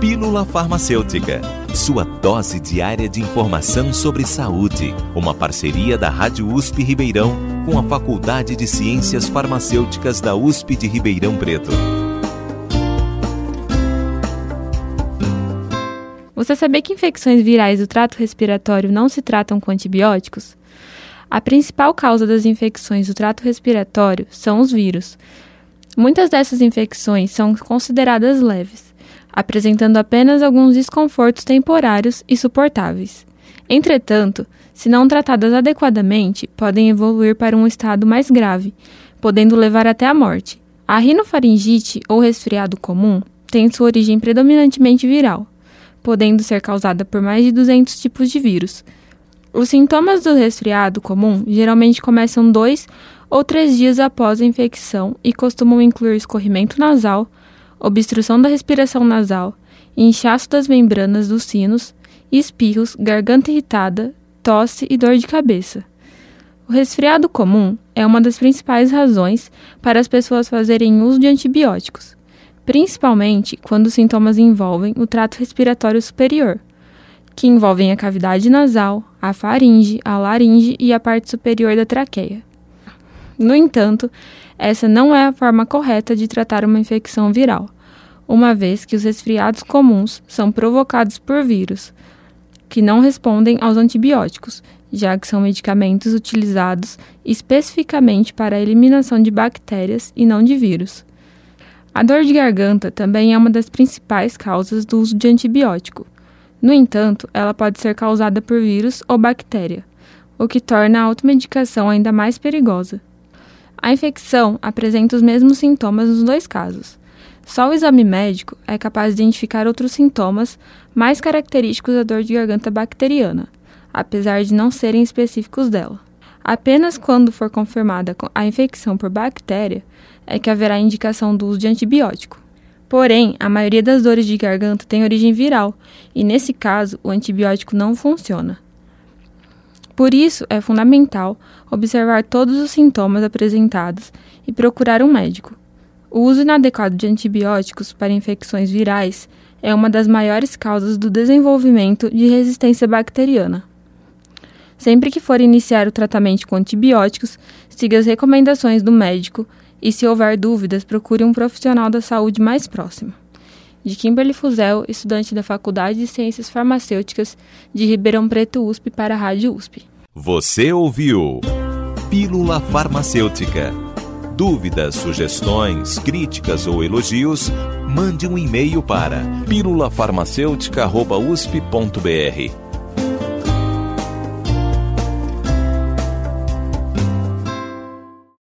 Pílula Farmacêutica, sua dose diária de informação sobre saúde. Uma parceria da Rádio USP Ribeirão com a Faculdade de Ciências Farmacêuticas da USP de Ribeirão Preto. Você sabia que infecções virais do trato respiratório não se tratam com antibióticos? A principal causa das infecções do trato respiratório são os vírus. Muitas dessas infecções são consideradas leves, apresentando apenas alguns desconfortos temporários e suportáveis. Entretanto, se não tratadas adequadamente, podem evoluir para um estado mais grave, podendo levar até a morte. A rinofaringite ou resfriado comum tem sua origem predominantemente viral, podendo ser causada por mais de 200 tipos de vírus. Os sintomas do resfriado comum geralmente começam dois ou três dias após a infecção e costumam incluir escorrimento nasal, obstrução da respiração nasal, inchaço das membranas dos sinos, espirros, garganta irritada, tosse e dor de cabeça. O resfriado comum é uma das principais razões para as pessoas fazerem uso de antibióticos principalmente quando os sintomas envolvem o trato respiratório superior, que envolvem a cavidade nasal, a faringe, a laringe e a parte superior da traqueia. No entanto, essa não é a forma correta de tratar uma infecção viral, uma vez que os resfriados comuns são provocados por vírus, que não respondem aos antibióticos, já que são medicamentos utilizados especificamente para a eliminação de bactérias e não de vírus. A dor de garganta também é uma das principais causas do uso de antibiótico. No entanto, ela pode ser causada por vírus ou bactéria, o que torna a automedicação ainda mais perigosa. A infecção apresenta os mesmos sintomas nos dois casos. Só o exame médico é capaz de identificar outros sintomas mais característicos da dor de garganta bacteriana, apesar de não serem específicos dela. Apenas quando for confirmada a infecção por bactéria é que haverá indicação do uso de antibiótico. Porém, a maioria das dores de garganta tem origem viral e, nesse caso, o antibiótico não funciona. Por isso, é fundamental observar todos os sintomas apresentados e procurar um médico. O uso inadequado de antibióticos para infecções virais é uma das maiores causas do desenvolvimento de resistência bacteriana. Sempre que for iniciar o tratamento com antibióticos, siga as recomendações do médico e, se houver dúvidas, procure um profissional da saúde mais próximo. De Kimberly Fuzel, estudante da Faculdade de Ciências Farmacêuticas de Ribeirão Preto USP para a Rádio USP. Você ouviu Pílula Farmacêutica. Dúvidas, sugestões, críticas ou elogios, mande um e-mail para pílulafarmacêutica.usp.br